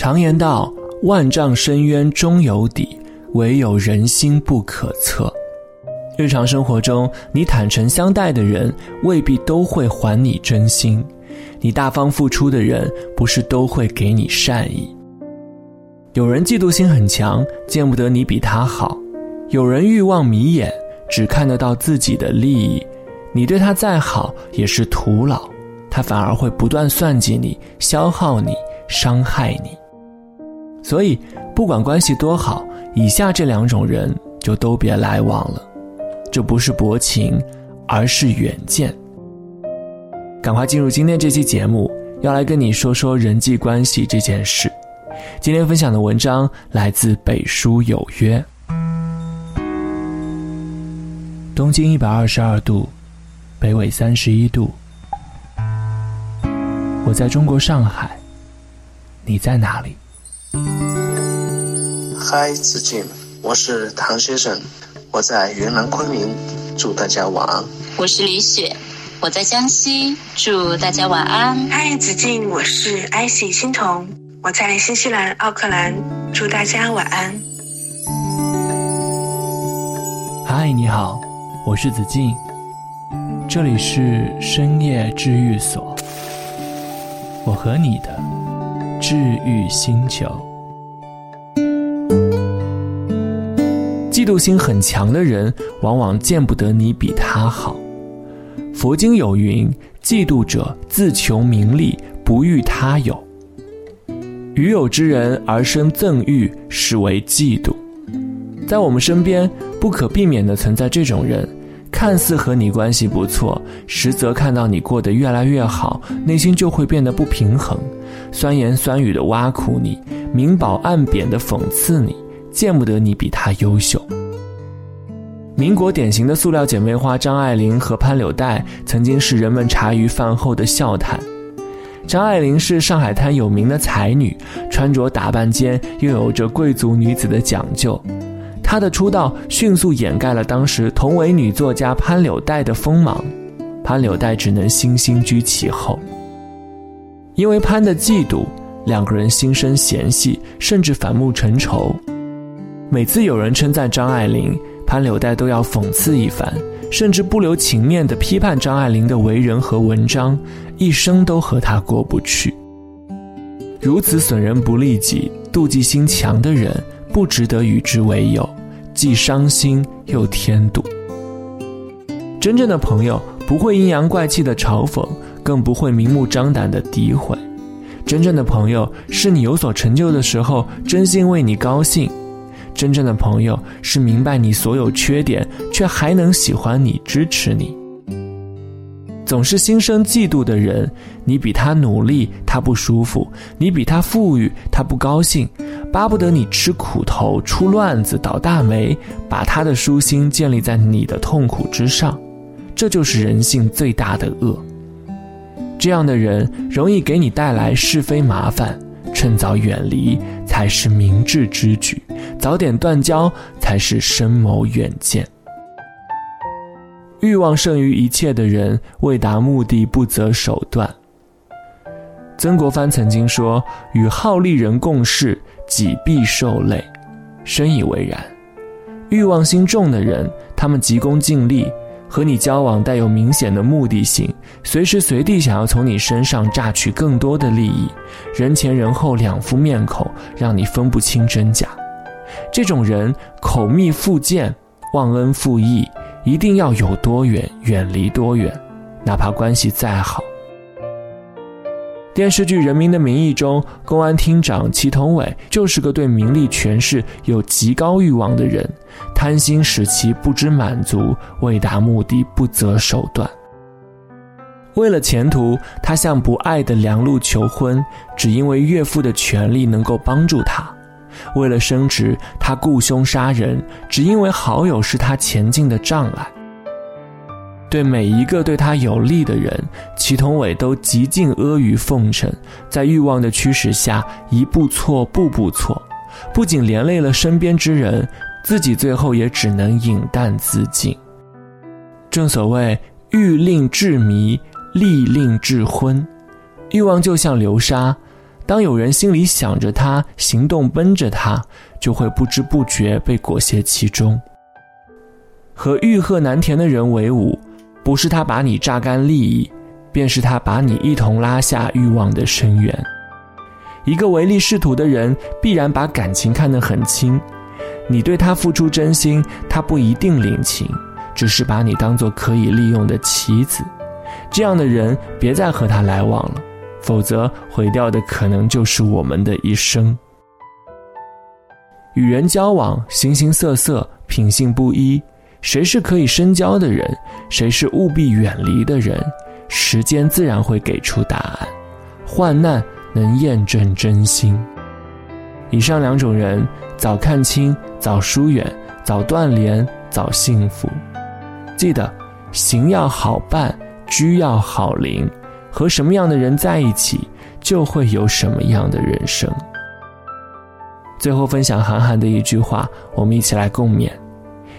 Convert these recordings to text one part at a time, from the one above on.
常言道：“万丈深渊终有底，唯有人心不可测。”日常生活中，你坦诚相待的人，未必都会还你真心；你大方付出的人，不是都会给你善意。有人嫉妒心很强，见不得你比他好；有人欲望迷眼，只看得到自己的利益。你对他再好，也是徒劳，他反而会不断算计你，消耗你，伤害你。所以，不管关系多好，以下这两种人就都别来往了。这不是薄情，而是远见。赶快进入今天这期节目，要来跟你说说人际关系这件事。今天分享的文章来自北书有约。东经一百二十二度，北纬三十一度。我在中国上海，你在哪里？嗨，子静，我是唐先生，我在云南昆明，祝大家晚安。我是李雪，我在江西，祝大家晚安。嗨，子静，我是艾希欣桐。我在新西兰奥克兰，祝大家晚安。嗨，你好，我是子静，这里是深夜治愈所，我和你的治愈星球。嫉妒心很强的人，往往见不得你比他好。佛经有云：“嫉妒者自求名利，不欲他有。”与有之人而生憎欲，是为嫉妒。在我们身边，不可避免的存在这种人，看似和你关系不错，实则看到你过得越来越好，内心就会变得不平衡，酸言酸语的挖苦你，明褒暗贬的讽刺你，见不得你比他优秀。民国典型的塑料姐妹花张爱玲和潘柳黛，曾经是人们茶余饭后的笑谈。张爱玲是上海滩有名的才女，穿着打扮间又有着贵族女子的讲究。她的出道迅速掩盖了当时同为女作家潘柳黛的锋芒，潘柳黛只能惺惺居其后。因为潘的嫉妒，两个人心生嫌隙，甚至反目成仇。每次有人称赞张爱玲，潘柳黛都要讽刺一番。甚至不留情面地批判张爱玲的为人和文章，一生都和她过不去。如此损人不利己、妒忌心强的人，不值得与之为友，既伤心又添堵。真正的朋友不会阴阳怪气的嘲讽，更不会明目张胆的诋毁。真正的朋友是你有所成就的时候，真心为你高兴。真正的朋友是明白你所有缺点，却还能喜欢你、支持你。总是心生嫉妒的人，你比他努力，他不舒服；你比他富裕，他不高兴，巴不得你吃苦头、出乱子、倒大霉，把他的舒心建立在你的痛苦之上。这就是人性最大的恶。这样的人容易给你带来是非麻烦。趁早远离才是明智之举，早点断交才是深谋远见。欲望胜于一切的人，为达目的不择手段。曾国藩曾经说：“与好利人共事，己必受累。”深以为然。欲望心重的人，他们急功近利。和你交往带有明显的目的性，随时随地想要从你身上榨取更多的利益，人前人后两副面孔，让你分不清真假。这种人口蜜腹剑，忘恩负义，一定要有多远远离多远，哪怕关系再好。电视剧《人民的名义》中，公安厅长祁同伟就是个对名利权势有极高欲望的人，贪心使其不知满足，为达目的不择手段。为了前途，他向不爱的梁璐求婚，只因为岳父的权力能够帮助他；为了升职，他雇凶杀人，只因为好友是他前进的障碍。对每一个对他有利的人，祁同伟都极尽阿谀奉承，在欲望的驱使下，一步错，步步错，不仅连累了身边之人，自己最后也只能饮弹自尽。正所谓欲令智迷，利令智昏，欲望就像流沙，当有人心里想着他，行动奔着他，就会不知不觉被裹挟其中。和欲壑难填的人为伍，不是他把你榨干利益，便是他把你一同拉下欲望的深渊。一个唯利是图的人，必然把感情看得很轻。你对他付出真心，他不一定领情，只是把你当做可以利用的棋子。这样的人，别再和他来往了。否则，毁掉的可能就是我们的一生。与人交往，形形色色，品性不一，谁是可以深交的人，谁是务必远离的人，时间自然会给出答案。患难能验证真心。以上两种人，早看清，早疏远，早断联，早幸福。记得，行要好办，居要好邻。和什么样的人在一起，就会有什么样的人生。最后分享韩寒的一句话，我们一起来共勉：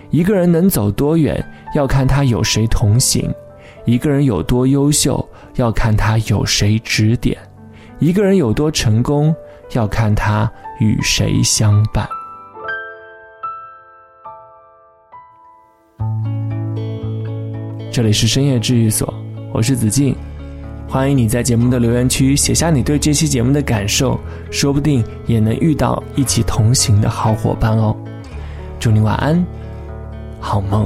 一个人能走多远，要看他有谁同行；一个人有多优秀，要看他有谁指点；一个人有多成功，要看他与谁相伴。这里是深夜治愈所，我是子敬。欢迎你在节目的留言区写下你对这期节目的感受，说不定也能遇到一起同行的好伙伴哦。祝你晚安，好梦。